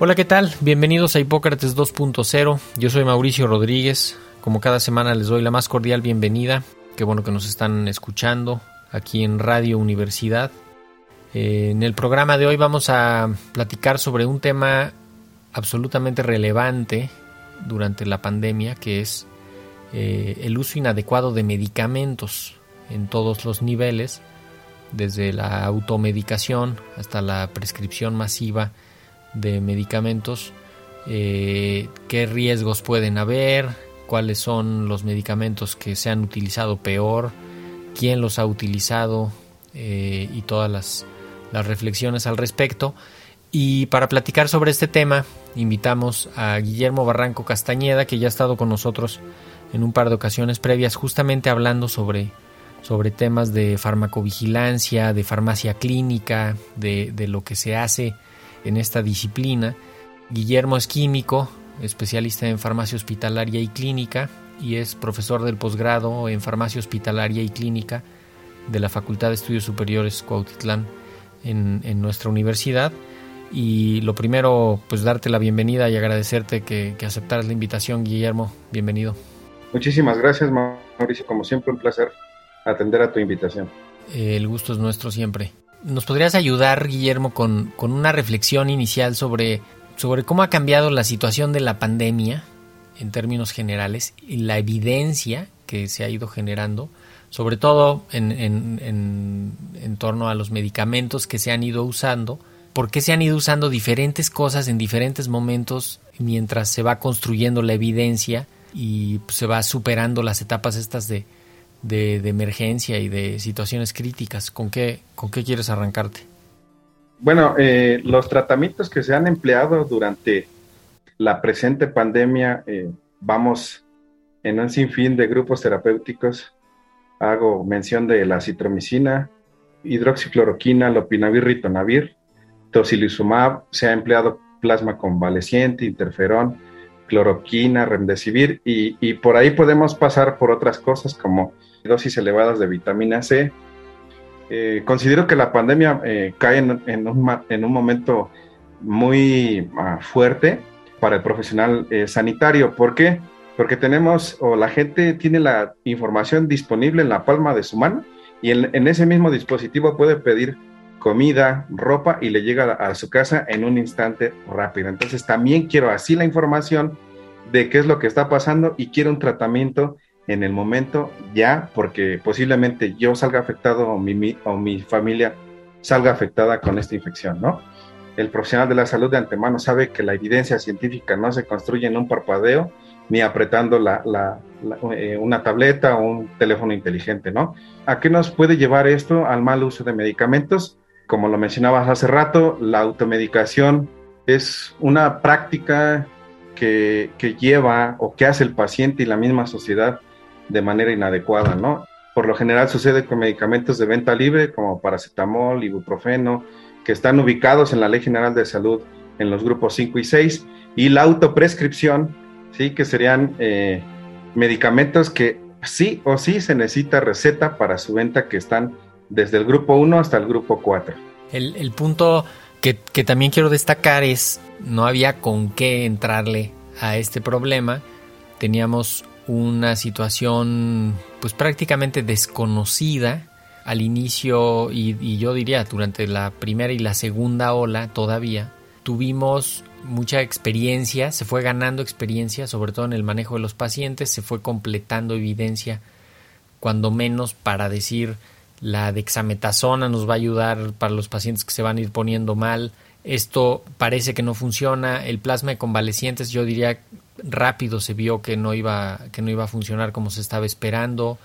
Hola, ¿qué tal? Bienvenidos a Hipócrates 2.0. Yo soy Mauricio Rodríguez. Como cada semana les doy la más cordial bienvenida. Qué bueno que nos están escuchando aquí en Radio Universidad. Eh, en el programa de hoy vamos a platicar sobre un tema absolutamente relevante durante la pandemia, que es eh, el uso inadecuado de medicamentos en todos los niveles, desde la automedicación hasta la prescripción masiva de medicamentos, eh, qué riesgos pueden haber, cuáles son los medicamentos que se han utilizado peor, quién los ha utilizado eh, y todas las, las reflexiones al respecto. Y para platicar sobre este tema, invitamos a Guillermo Barranco Castañeda, que ya ha estado con nosotros en un par de ocasiones previas, justamente hablando sobre, sobre temas de farmacovigilancia, de farmacia clínica, de, de lo que se hace en esta disciplina. Guillermo es químico, especialista en farmacia hospitalaria y clínica y es profesor del posgrado en farmacia hospitalaria y clínica de la Facultad de Estudios Superiores Cuautitlán en, en nuestra universidad. Y lo primero, pues darte la bienvenida y agradecerte que, que aceptaras la invitación, Guillermo. Bienvenido. Muchísimas gracias, Mauricio. Como siempre, un placer atender a tu invitación. El gusto es nuestro siempre. ¿Nos podrías ayudar, Guillermo, con, con, una reflexión inicial sobre, sobre cómo ha cambiado la situación de la pandemia en términos generales y la evidencia que se ha ido generando, sobre todo en, en, en, en torno a los medicamentos que se han ido usando? ¿Por qué se han ido usando diferentes cosas en diferentes momentos mientras se va construyendo la evidencia y se va superando las etapas estas de, de, emergencia y de situaciones críticas. ¿Con qué, con qué quieres arrancarte? Bueno, eh, los tratamientos que se han empleado durante la presente pandemia, eh, vamos en un sinfín de grupos terapéuticos. Hago mención de la citromicina, hidroxicloroquina, lopinavir, ritonavir, tocilizumab, se ha empleado plasma convaleciente, interferón, cloroquina, remdesivir y, y por ahí podemos pasar por otras cosas como dosis elevadas de vitamina C. Eh, considero que la pandemia eh, cae en, un, en, un, momento muy uh, fuerte para el profesional eh, sanitario. ¿Por qué? Porque tenemos, o la gente tiene la información disponible en la palma de su mano y en, en ese mismo dispositivo puede pedir comida, ropa y le llega a, a su casa en un instante rápido. Entonces también quiero así la información de qué es lo que está pasando y quiero un tratamiento en el momento ya, porque posiblemente yo salga afectado o mi, o mi familia salga afectada con esta infección, ¿no? El profesional de la salud de antemano sabe que la evidencia científica no se construye en un parpadeo ni apretando la, la, la, eh, una tableta o un teléfono inteligente, ¿no? ¿A qué nos puede llevar esto? Al mal uso de medicamentos. Como lo mencionabas hace rato, la automedicación es una práctica que, que lleva o que hace el paciente y la misma sociedad de manera inadecuada, ¿no? Por lo general sucede con medicamentos de venta libre como paracetamol, ibuprofeno, que están ubicados en la Ley General de Salud en los grupos 5 y 6, y la autoprescripción, ¿sí? Que serían eh, medicamentos que sí o sí se necesita receta para su venta, que están desde el grupo 1 hasta el grupo 4. El, punto que, que también quiero destacar es, no había con qué entrarle a este problema, teníamos una situación pues prácticamente desconocida al inicio y, y, yo diría durante la primera y la segunda ola todavía tuvimos mucha experiencia, se fue ganando experiencia, sobre todo en el manejo de los pacientes, se fue completando evidencia, cuando menos para decir la dexametasona nos va a ayudar para los pacientes que se van a ir poniendo mal. Esto parece que no funciona. El plasma de convalecientes, yo diría rápido se vio que no iba que no iba a funcionar como se estaba esperando.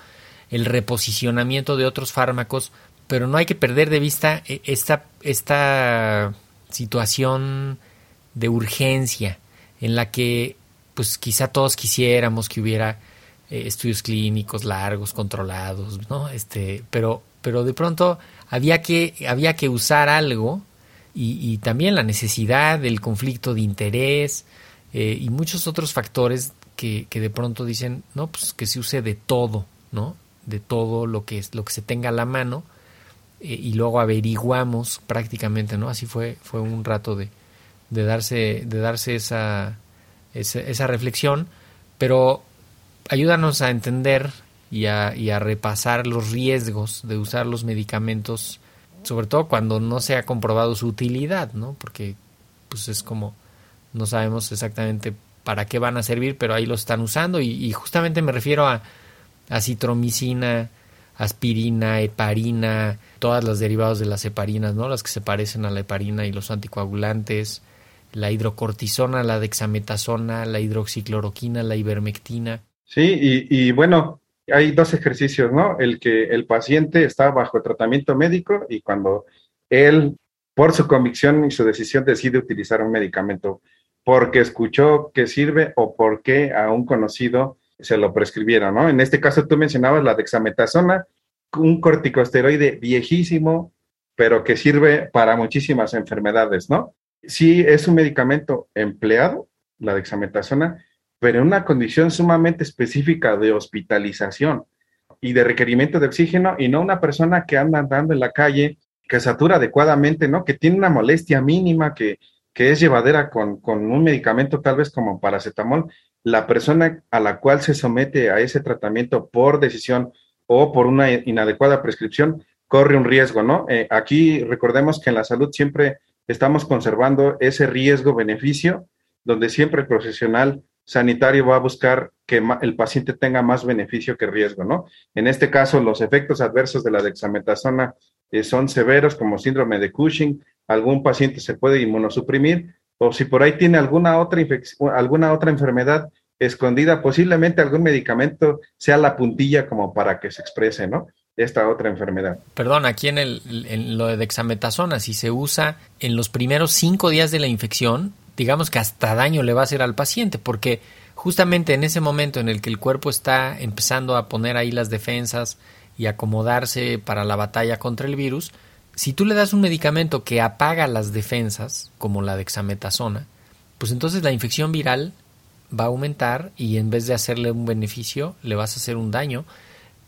El reposicionamiento de otros fármacos, pero no hay que perder de vista eh, esta esta situación de urgencia en la que pues quizá todos quisiéramos que hubiera eh, estudios clínicos largos, controlados, ¿no? Este, pero, pero de pronto había que, había que usar algo y, también la necesidad del conflicto de interés eh, y muchos otros factores que, que, de pronto dicen, no, pues que se use de todo, ¿no? De todo lo que, es, lo que se tenga a la mano eh, y luego averiguamos prácticamente, ¿no? Así fue, fue un rato de, de darse, de darse esa, esa, reflexión, pero ayúdanos a entender y a, y a repasar los riesgos de usar los medicamentos, sobre todo cuando no se ha comprobado su utilidad, ¿no? Porque pues es como no sabemos exactamente para qué van a servir, pero ahí lo están usando y, y justamente me refiero a, a citromicina, aspirina, heparina, todas las derivados de las heparinas, ¿no? Las que se parecen a la heparina y los anticoagulantes, la hidrocortisona, la dexametasona, la hidroxicloroquina, la ivermectina. Sí, y, bueno, hay dos ejercicios, ¿no? El que el paciente está bajo tratamiento médico y cuando él, por su convicción y su decisión, decide utilizar un medicamento porque escuchó que sirve o porque a un conocido se lo prescribieron, ¿no? En este caso tú mencionabas la dexametasona, un corticosteroide viejísimo, pero que sirve para muchísimas enfermedades, ¿no? Sí, es un medicamento empleado, la dexametasona, pero en una condición sumamente específica de hospitalización y de requerimiento de oxígeno y no una persona que anda andando en la calle, que satura adecuadamente, ¿no? Que tiene una molestia mínima, que, que es llevadera con, con un medicamento tal vez como paracetamol la persona a la cual se somete a ese tratamiento por decisión o por una inadecuada prescripción corre un riesgo, ¿no? Eh, aquí recordemos que en la salud siempre estamos conservando ese riesgo-beneficio, donde siempre el profesional sanitario va a buscar que el paciente tenga más beneficio que riesgo, ¿no? En este caso, los efectos adversos de la dexametasona eh, son severos, como síndrome de Cushing, algún paciente se puede inmunosuprimir, o si por ahí tiene alguna otra, alguna otra enfermedad escondida, posiblemente algún medicamento sea la puntilla como para que se exprese, ¿no? Esta otra enfermedad. Perdón, aquí en, en lo de dexametasona, si se usa en los primeros cinco días de la infección, digamos que hasta daño le va a hacer al paciente, porque justamente en ese momento en el que el cuerpo está empezando a poner ahí las defensas y acomodarse para la batalla contra el virus, si tú le das un medicamento que apaga las defensas, como la dexametasona, pues entonces la infección viral va a aumentar y en vez de hacerle un beneficio, le vas a hacer un daño.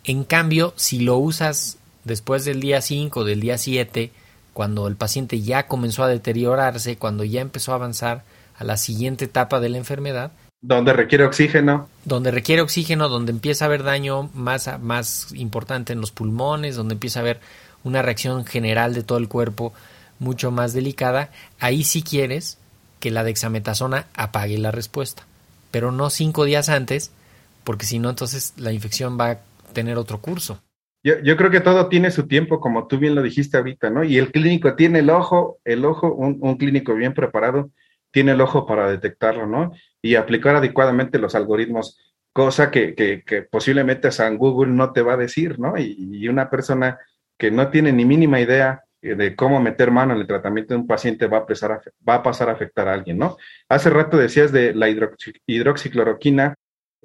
En cambio, si lo usas después del día 5, del día 7, cuando el paciente ya comenzó a deteriorarse, cuando ya empezó a avanzar a la siguiente etapa de la enfermedad, donde requiere oxígeno. Donde requiere oxígeno, donde empieza a haber daño más, más importante en los pulmones, donde empieza a haber una reacción general de todo el cuerpo mucho más delicada, ahí sí quieres que la dexametasona apague la respuesta, pero no cinco días antes, porque si no, entonces la infección va a tener otro curso. Yo, yo, creo que todo tiene su tiempo, como tú bien lo dijiste ahorita, ¿no? Y el clínico tiene el ojo, el ojo, un, un clínico bien preparado, tiene el ojo para detectarlo, ¿no? Y aplicar adecuadamente los algoritmos, cosa que, que, que posiblemente San Google no te va a decir, ¿no? Y, y una persona que no tiene ni mínima idea eh, de cómo meter mano en el tratamiento de un paciente va a, pasar a, va a pasar a afectar a alguien, ¿no? Hace rato decías de la hidroxicloroquina,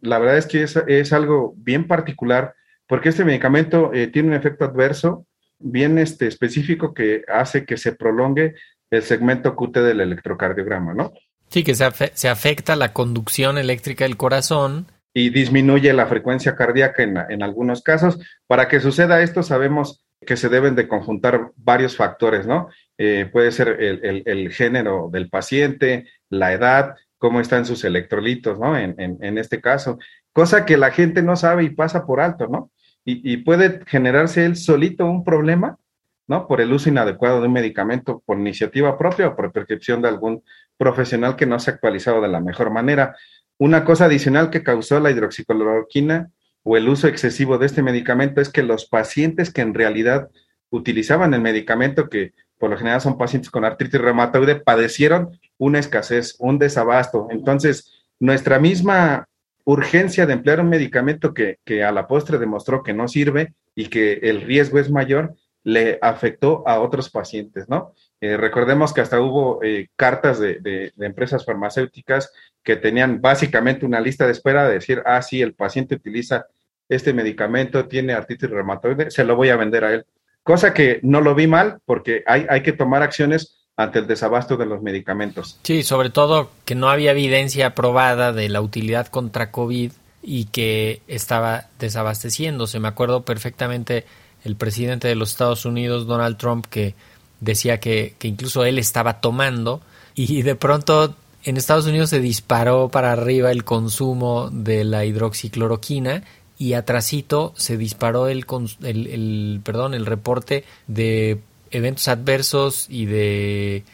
la verdad es que es, algo bien particular porque este medicamento eh, tiene un efecto adverso bien este, específico que hace que se prolongue el segmento QT del electrocardiograma, ¿no? Sí, que se, se afecta la conducción eléctrica del corazón y disminuye la frecuencia cardíaca en, en, algunos casos. Para que suceda esto, sabemos que se deben de conjuntar varios factores, ¿no? Eh, puede ser el, género del paciente, la edad, cómo están sus electrolitos, ¿no? En, este caso, cosa que la gente no sabe y pasa por alto, ¿no? Y, puede generarse él solito un problema ¿no? Por el uso inadecuado de un medicamento por iniciativa propia o por prescripción de algún profesional que no se ha actualizado de la mejor manera. Una cosa adicional que causó la hidroxicloroquina o el uso excesivo de este medicamento es que los pacientes que en realidad utilizaban el medicamento, que por lo general son pacientes con artritis reumatoide, padecieron una escasez, un desabasto. Entonces, nuestra misma urgencia de emplear un medicamento que, que a la postre demostró que no sirve y que el riesgo es mayor, le afectó a otros pacientes, ¿no? Eh, recordemos que hasta hubo eh, cartas de, de, empresas farmacéuticas que tenían básicamente una lista de espera de decir, ah, sí, el paciente utiliza este medicamento, tiene artritis reumatoide, se lo voy a vender a él. Cosa que no lo vi mal porque hay, hay que tomar acciones ante el desabasto de los medicamentos. Sí, sobre todo que no había evidencia probada de la utilidad contra COVID y que estaba desabasteciéndose. Me acuerdo perfectamente el presidente de los Estados Unidos, Donald Trump, que decía que, incluso él estaba tomando y de pronto en Estados Unidos se disparó para arriba el consumo de la hidroxicloroquina y atrasito se disparó el, el, el, perdón, el reporte de eventos adversos y de,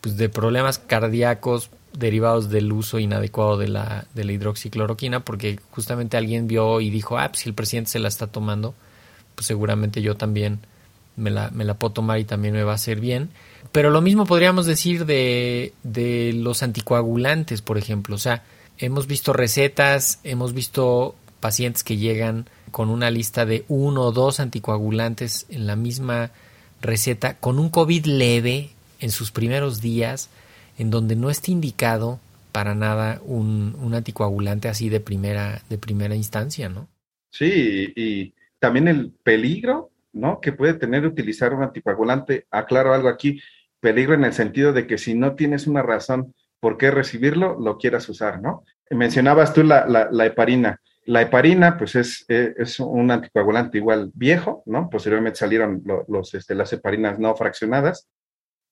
pues, de problemas cardíacos derivados del uso inadecuado de la, de la hidroxicloroquina porque justamente alguien vio y dijo, ah, pues si el presidente se la está tomando, pues seguramente yo también me la, me la puedo tomar y también me va a hacer bien. Pero lo mismo podríamos decir de, de los anticoagulantes, por ejemplo. O sea, hemos visto recetas, hemos visto pacientes que llegan con una lista de uno o dos anticoagulantes en la misma receta, con un COVID leve en sus primeros días, en donde no está indicado para nada un, un anticoagulante así de primera, de primera instancia, ¿no? Sí, y también el peligro, ¿no? Que puede tener utilizar un anticoagulante. Aclaro algo aquí, peligro en el sentido de que si no tienes una razón por qué recibirlo, lo quieras usar, ¿no? Mencionabas tú la, la heparina. La heparina, pues es, eh, es, un anticoagulante igual viejo, ¿no? Posteriormente salieron los, este, las heparinas no fraccionadas,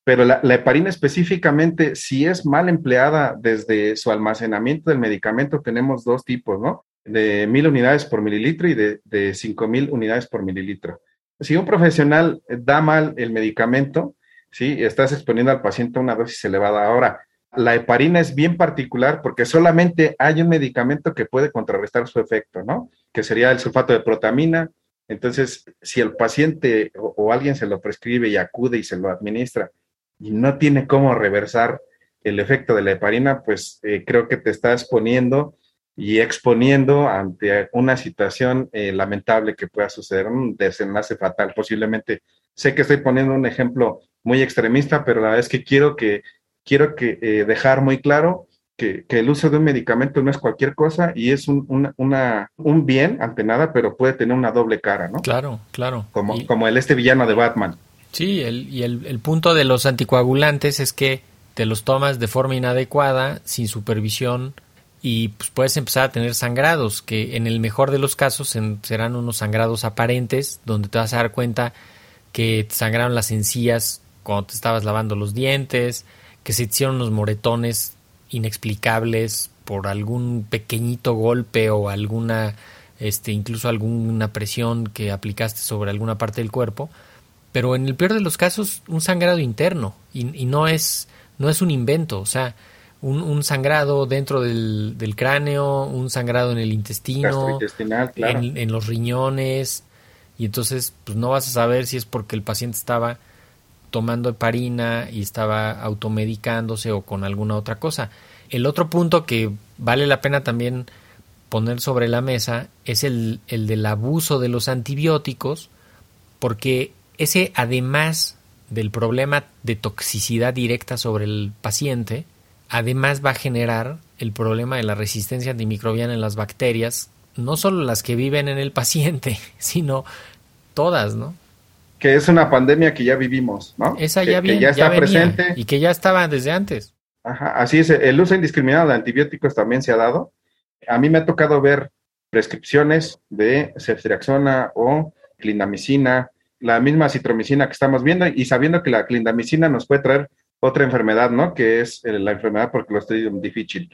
pero la, heparina específicamente, si es mal empleada desde su almacenamiento del medicamento, tenemos dos tipos, ¿no? De mil unidades por mililitro y de, de cinco mil unidades por mililitro. Si un profesional da mal el medicamento, ¿sí? Estás exponiendo al paciente a una dosis elevada. Ahora, la heparina es bien particular porque solamente hay un medicamento que puede contrarrestar su efecto, ¿no? Que sería el sulfato de protamina. Entonces, si el paciente o, alguien se lo prescribe y acude y se lo administra y no tiene cómo reversar el efecto de la heparina, pues eh, creo que te estás poniendo y exponiendo ante una situación eh, lamentable que pueda suceder, un desenlace fatal posiblemente. Sé que estoy poniendo un ejemplo muy extremista, pero la verdad es que quiero que quiero que, eh, dejar muy claro que, el uso de un medicamento no es cualquier cosa y es un, una, un bien ante nada, pero puede tener una doble cara, ¿no? Claro, claro. Como, como el este villano de Batman. Sí, el, y el, el punto de los anticoagulantes es que te los tomas de forma inadecuada, sin supervisión, y pues puedes empezar a tener sangrados, que en el mejor de los casos serán unos sangrados aparentes, donde te vas a dar cuenta que te sangraron las encías cuando te estabas lavando los dientes, que se hicieron unos moretones inexplicables por algún pequeñito golpe o alguna este incluso alguna presión que aplicaste sobre alguna parte del cuerpo. Pero en el peor de los casos un sangrado interno. Y, no es no es un invento. O sea un, sangrado dentro del, cráneo un sangrado en el intestino en, en los riñones. Y entonces pues no vas a saber si es porque el paciente estaba tomando heparina y estaba automedicándose o con alguna otra cosa. El otro punto que vale la pena también poner sobre la mesa es el, el del abuso de los antibióticos, porque ese además del problema de toxicidad directa sobre el paciente, además va a generar el problema de la resistencia antimicrobiana en las bacterias, no solo las que viven en el paciente, sino todas, ¿no? Que es una pandemia que ya vivimos, ¿no? Esa ya, que, ya está presente. Y que ya estaba desde antes. Ajá, así es, el uso indiscriminado de antibióticos también se ha dado. A mí me ha tocado ver prescripciones de ceftriaxona o clindamicina, la misma citromicina que estamos viendo y sabiendo que la clindamicina nos puede traer otra enfermedad, ¿no? Que es eh, la enfermedad por Clostridium difficile.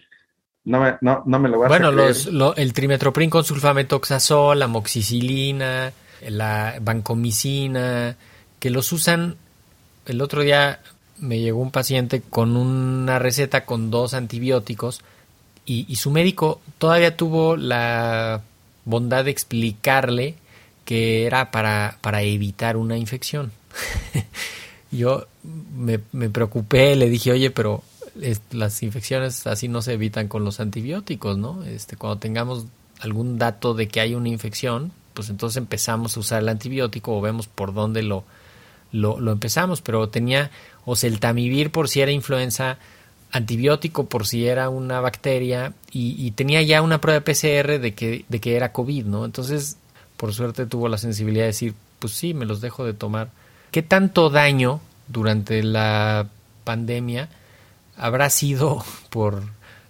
No me, no, no me lo vas bueno, a Bueno, lo, el trimetoprim con sulfametoxazol, la moxicilina, la vancomicina, que los usan. El otro día me llegó un paciente con una receta con dos antibióticos y, su médico todavía tuvo la bondad de explicarle que era para, para evitar una infección. Yo me, me, preocupé, le dije, oye, pero las infecciones así no se evitan con los antibióticos, ¿no? Este, cuando tengamos algún dato de que hay una infección, pues entonces empezamos a usar el antibiótico o vemos por dónde lo, lo, empezamos, pero tenía oseltamivir por si era influenza, antibiótico por si era una bacteria y, y, tenía ya una prueba de PCR de que, de que era COVID, ¿no? Entonces, por suerte tuvo la sensibilidad de decir, pues sí, me los dejo de tomar. ¿Qué tanto daño durante la pandemia habrá sido por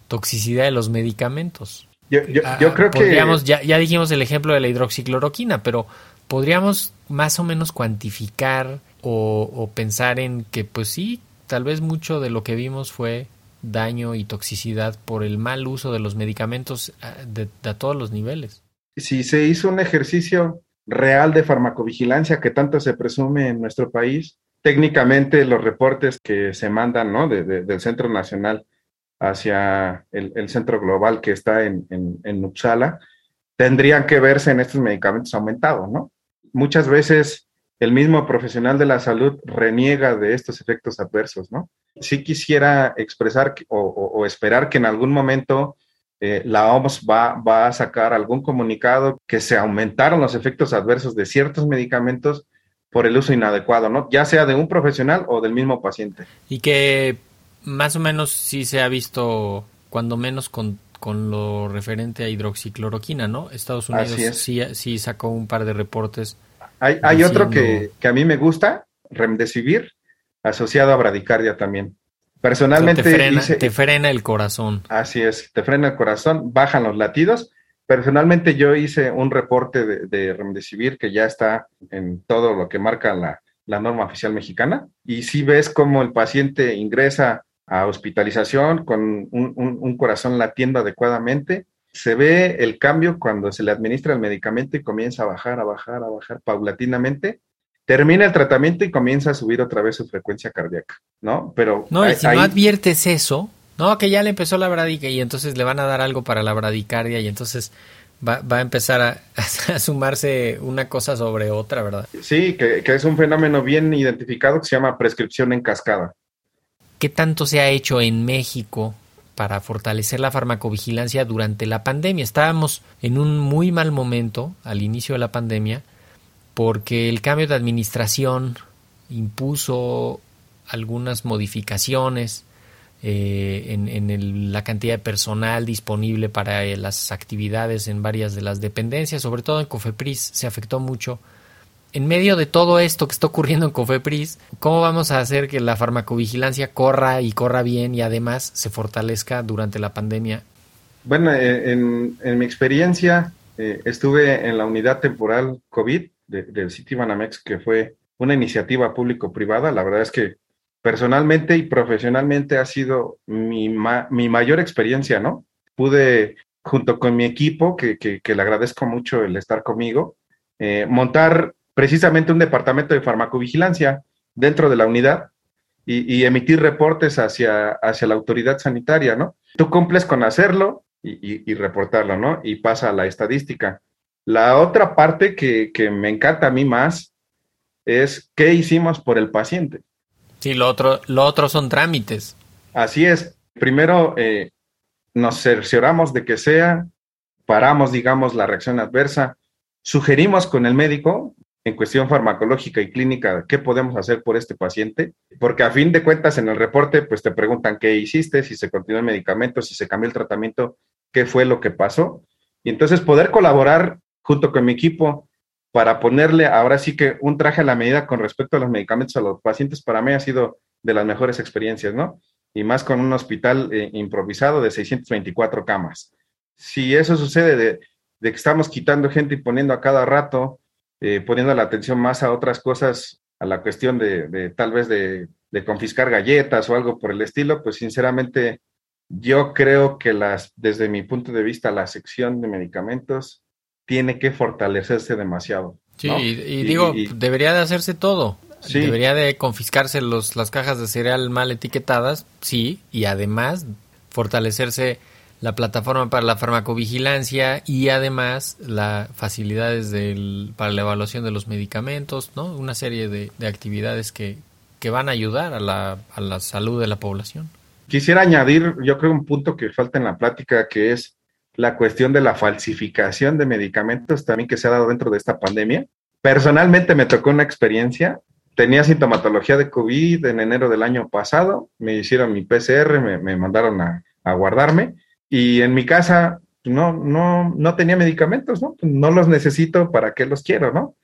toxicidad de los medicamentos? Yo, yo, ah, yo creo que... Ya, ya dijimos el ejemplo de la hidroxicloroquina, pero podríamos más o menos cuantificar o, o pensar en que, pues sí, tal vez mucho de lo que vimos fue daño y toxicidad por el mal uso de los medicamentos ah, de, de, a todos los niveles. Si se hizo un ejercicio real de farmacovigilancia que tanto se presume en nuestro país, técnicamente los reportes que se mandan ¿no? de, de, del Centro Nacional hacia el, el centro global que está en, en, en, Uppsala tendrían que verse en estos medicamentos aumentados, ¿no? Muchas veces el mismo profesional de la salud reniega de estos efectos adversos, ¿no? Sí quisiera expresar o, esperar que en algún momento eh, la OMS va, va, a sacar algún comunicado que se aumentaron los efectos adversos de ciertos medicamentos por el uso inadecuado, ¿no? Ya sea de un profesional o del mismo paciente. Y que más o menos sí se ha visto, cuando menos con, con lo referente a hidroxicloroquina, ¿no? Estados Unidos sí, sí sacó un par de reportes hay, hay otro que, que, a mí me gusta, Remdesivir, asociado a bradicardia también. Personalmente. O sea, te, frena, hice, te, frena, el corazón. Así es, te frena el corazón, bajan los latidos. Personalmente yo hice un reporte de, de Remdesivir que ya está en todo lo que marca la, la norma oficial mexicana. Y si ves cómo el paciente ingresa a hospitalización con un, un, un corazón latiendo adecuadamente, se ve el cambio cuando se le administra el medicamento y comienza a bajar, a bajar, a bajar paulatinamente. Termina el tratamiento y comienza a subir otra vez su frecuencia cardíaca, ¿no? Pero no, hay, si no adviertes eso, no, que ya le empezó la bradicardia y entonces le van a dar algo para la bradicardia y entonces va, va a empezar a, a, sumarse una cosa sobre otra, ¿verdad? Sí, que, que es un fenómeno bien identificado que se llama prescripción en cascada. ¿Qué tanto se ha hecho en México para fortalecer la farmacovigilancia durante la pandemia. Estábamos en un muy mal momento al inicio de la pandemia porque el cambio de administración impuso algunas modificaciones eh, en, la cantidad de personal disponible para eh, las actividades en varias de las dependencias, sobre todo en Cofepris se afectó mucho en medio de todo esto que está ocurriendo en Cofepris, ¿cómo vamos a hacer que la farmacovigilancia corra y corra bien y además se fortalezca durante la pandemia? Bueno, eh, en, mi experiencia eh, estuve en la unidad temporal COVID de, del Citibanamex, que fue una iniciativa público-privada. La verdad es que personalmente y profesionalmente ha sido mi, ma mi mayor experiencia, ¿no? Pude, junto con mi equipo, que, que, que le agradezco mucho el estar conmigo, eh, montar precisamente un departamento de farmacovigilancia dentro de la unidad y, y emitir reportes hacia, hacia la autoridad sanitaria, ¿no? Tú cumples con hacerlo y, y, y, reportarlo, ¿no? Y pasa a la estadística. La otra parte que, que, me encanta a mí más es qué hicimos por el paciente. Sí, lo otro, lo otro son trámites. Así es. Primero eh, nos cercioramos de que sea, paramos, digamos, la reacción adversa, sugerimos con el médico en cuestión farmacológica y clínica, ¿qué podemos hacer por este paciente? Porque a fin de cuentas en el reporte, pues te preguntan qué hiciste, si se continuó el medicamento, si se cambió el tratamiento, qué fue lo que pasó. Y entonces poder colaborar junto con mi equipo para ponerle ahora sí que un traje a la medida con respecto a los medicamentos a los pacientes, para mí ha sido de las mejores experiencias, ¿no? Y más con un hospital eh, improvisado de 624 camas. Si eso sucede de, de que estamos quitando gente y poniendo a cada rato eh, poniendo la atención más a otras cosas, a la cuestión de, de tal vez de, de, confiscar galletas o algo por el estilo, pues sinceramente yo creo que las, desde mi punto de vista, la sección de medicamentos tiene que fortalecerse demasiado. Sí, ¿no? y, y, digo, y, debería de hacerse todo. Sí. Debería de confiscarse los, las cajas de cereal mal etiquetadas, sí, y además fortalecerse la plataforma para la farmacovigilancia y además las facilidades del, para la evaluación de los medicamentos, ¿no? Una serie de, de actividades que, que van a ayudar a la, a la salud de la población. Quisiera añadir, yo creo, un punto que falta en la plática, que es la cuestión de la falsificación de medicamentos también que se ha dado dentro de esta pandemia. Personalmente me tocó una experiencia. Tenía sintomatología de COVID en enero del año pasado. Me hicieron mi PCR, me, me mandaron a, a, guardarme. Y en mi casa no, no, no tenía medicamentos, ¿no? No los necesito, ¿para qué los quiero, no?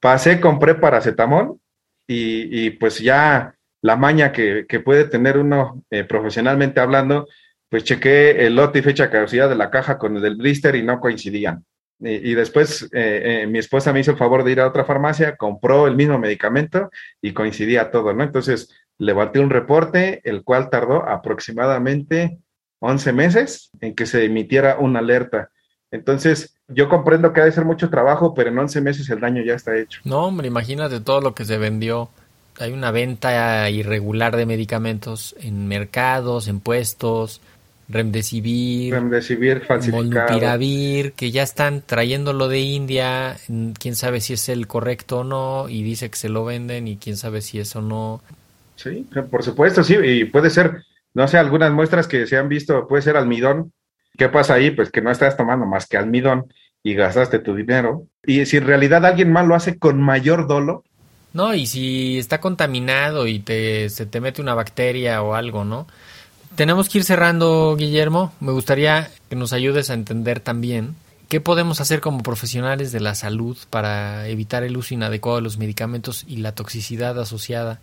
Pasé, compré paracetamol y, y pues ya la maña que, que puede tener uno eh, profesionalmente hablando, pues chequé el lote y fecha de caducidad de la caja con el del blister y no coincidían. Y, después eh, eh, mi esposa me hizo el favor de ir a otra farmacia, compró el mismo medicamento y coincidía todo, ¿no? Entonces levanté un reporte, el cual tardó aproximadamente 11 meses en que se emitiera una alerta. Entonces, yo comprendo que ha de ser mucho trabajo, pero en 11 meses el daño ya está hecho. No, hombre, imagínate todo lo que se vendió. Hay una venta irregular de medicamentos en mercados, en puestos, Remdesivir, Remdesivir. Molnupiravir, que ya están trayéndolo de India, quién sabe si es el correcto o no, y dice que se lo venden y quién sabe si es o no. Sí, por supuesto, sí, y puede ser, no sé, algunas muestras que se han visto, puede ser almidón. ¿Qué pasa ahí? Pues que no estás tomando más que almidón y gastaste tu dinero. Y si en realidad alguien más lo hace con mayor dolo. No, y si está contaminado y te, se te mete una bacteria o algo, ¿no? Tenemos que ir cerrando, Guillermo. Me gustaría que nos ayudes a entender también qué podemos hacer como profesionales de la salud para evitar el uso inadecuado de los medicamentos y la toxicidad asociada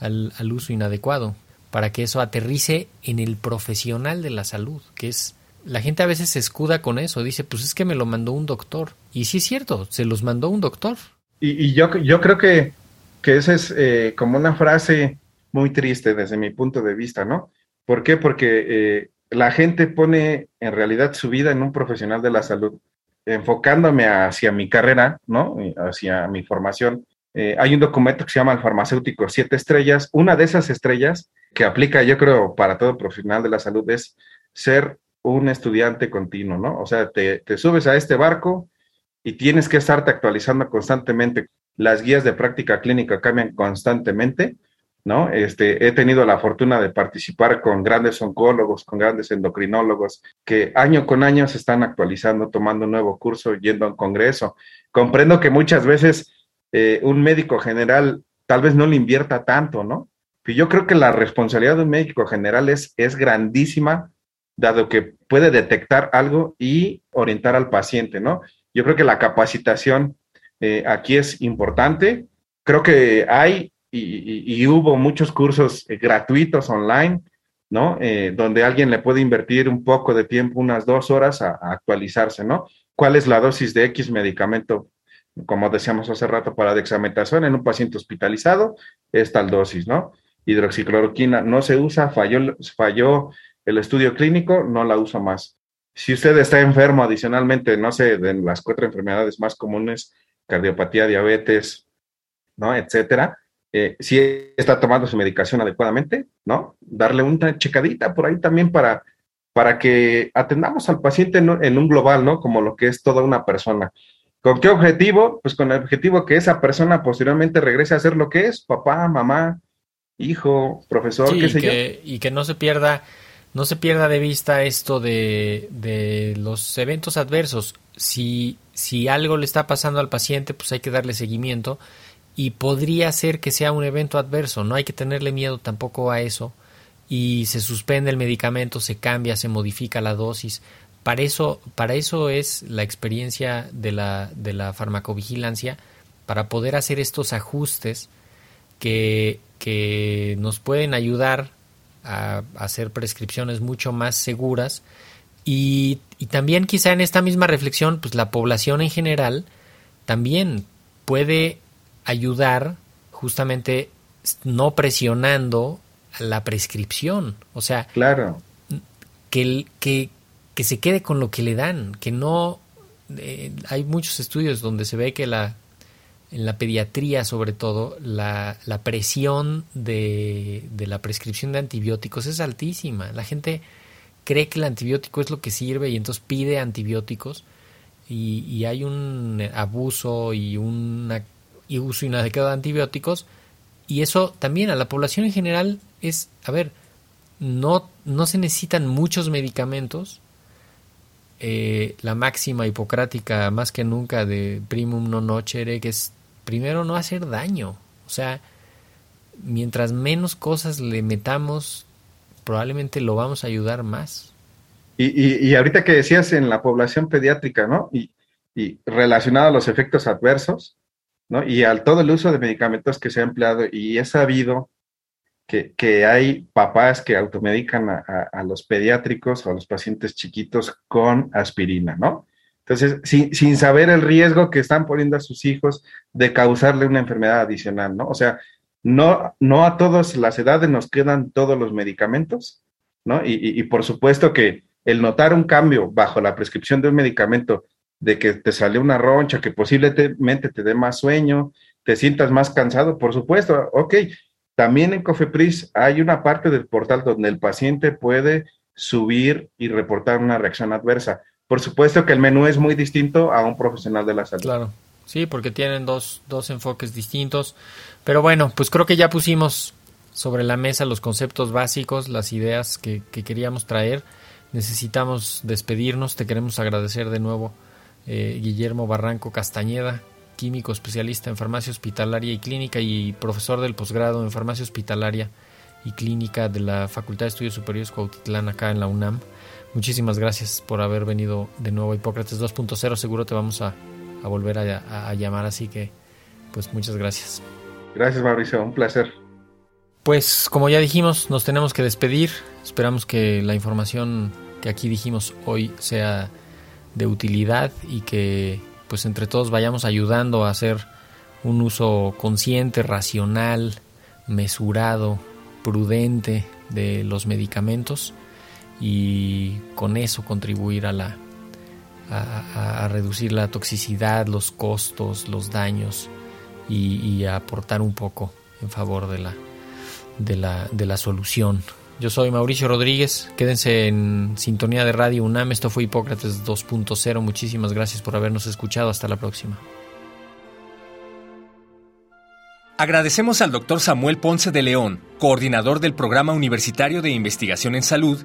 al, al uso inadecuado, para que eso aterrice en el profesional de la salud, que es la gente a veces se escuda con eso, dice, pues es que me lo mandó un doctor. Y sí es cierto, se los mandó un doctor. Y, yo, yo creo que, que esa es eh, como una frase muy triste desde mi punto de vista, ¿no? ¿Por qué? Porque eh, la gente pone en realidad su vida en un profesional de la salud, enfocándome hacia mi carrera, ¿no? Hacia mi formación. Eh, hay un documento que se llama el farmacéutico Siete Estrellas. Una de esas estrellas que aplica, yo creo, para todo profesional de la salud es ser un estudiante continuo, ¿no? O sea, te, te, subes a este barco y tienes que estarte actualizando constantemente. Las guías de práctica clínica cambian constantemente, ¿no? Este, he tenido la fortuna de participar con grandes oncólogos, con grandes endocrinólogos, que año con año se están actualizando, tomando un nuevo curso, yendo a un congreso. Comprendo que muchas veces eh, un médico general tal vez no le invierta tanto, ¿no? Yo creo que la responsabilidad de un médico general es, es grandísima dado que puede detectar algo y orientar al paciente, ¿no? Yo creo que la capacitación eh, aquí es importante. Creo que hay y, hubo muchos cursos eh, gratuitos online, ¿no? Eh, donde alguien le puede invertir un poco de tiempo, unas dos horas, a, a, actualizarse, ¿no? ¿Cuál es la dosis de X medicamento? Como decíamos hace rato, para dexametasona en un paciente hospitalizado, es tal dosis, ¿no? Hidroxicloroquina no se usa, falló, falló el estudio clínico, no la usa más. Si usted está enfermo, adicionalmente, no sé, de las cuatro enfermedades más comunes, cardiopatía, diabetes, ¿no? Etcétera, eh, si está tomando su medicación adecuadamente, ¿no? Darle una checadita por ahí también para, para que atendamos al paciente en, en un global, ¿no? Como lo que es toda una persona. ¿Con qué objetivo? Pues con el objetivo que esa persona posteriormente regrese a ser lo que es, papá, mamá, hijo, profesor, sí, qué sé que, yo. Y que no se pierda no se pierda de vista esto de, de, los eventos adversos. Si, si algo le está pasando al paciente, pues hay que darle seguimiento y podría ser que sea un evento adverso. No hay que tenerle miedo tampoco a eso. Y se suspende el medicamento, se cambia, se modifica la dosis. Para eso, para eso es la experiencia de la, de la farmacovigilancia, para poder hacer estos ajustes que, que nos pueden ayudar a hacer prescripciones mucho más seguras. Y, y, también quizá en esta misma reflexión pues la población en general también puede ayudar justamente no presionando la prescripción. O sea claro. que, que, que se quede con lo que le dan que no eh, hay muchos estudios donde se ve que la en la pediatría sobre todo, la, la presión de, de, la prescripción de antibióticos es altísima. La gente cree que el antibiótico es lo que sirve y entonces pide antibióticos y, y hay un abuso y un uso inadecuado de antibióticos y eso también a la población en general es, a ver, no, no se necesitan muchos medicamentos. Eh, la máxima hipocrática más que nunca de primum non nocere, que es primero no hacer daño. O sea, mientras menos cosas le metamos, probablemente lo vamos a ayudar más. Y, ahorita que decías en la población pediátrica, ¿no? Y, relacionado a los efectos adversos, ¿no? Y al todo el uso de medicamentos que se ha empleado, y he sabido que, hay papás que automedican a, los pediátricos o a los pacientes chiquitos con aspirina, ¿no? Entonces, sin, sin, saber el riesgo que están poniendo a sus hijos de causarle una enfermedad adicional, ¿no? O sea, no, no a todas las edades nos quedan todos los medicamentos, ¿no? Y, y, por supuesto que el notar un cambio bajo la prescripción de un medicamento, de que te sale una roncha, que posiblemente te dé más sueño, te sientas más cansado, por supuesto, ok, también en Cofepris hay una parte del portal donde el paciente puede subir y reportar una reacción adversa. Por supuesto que el menú es muy distinto a un profesional de la salud. Claro, sí, porque tienen dos, dos enfoques distintos. Pero bueno, pues creo que ya pusimos sobre la mesa los conceptos básicos, las ideas que, que queríamos traer. Necesitamos despedirnos. Te queremos agradecer de nuevo, eh, Guillermo Barranco Castañeda, químico especialista en farmacia hospitalaria y clínica y profesor del posgrado en farmacia hospitalaria y clínica de la Facultad de Estudios Superiores Cuautitlán acá en la UNAM. Muchísimas gracias por haber venido de nuevo a Hipócrates 2.0. Seguro te vamos a, volver a, a, llamar, así que pues muchas gracias. Gracias Mauricio, un placer. Pues como ya dijimos, nos tenemos que despedir. Esperamos que la información que aquí dijimos hoy sea de utilidad y que pues entre todos vayamos ayudando a hacer un uso consciente, racional, mesurado, prudente de los medicamentos y con eso contribuir a la a, reducir la toxicidad, los costos, los daños y, a aportar un poco en favor de la, de la, de la solución yo soy Mauricio Rodríguez. Quédense en sintonía de Radio UNAM. Esto fue Hipócrates 2.0. Muchísimas gracias por habernos escuchado. Hasta la próxima. Agradecemos al doctor Samuel Ponce de León, coordinador del Programa Universitario de Investigación en Salud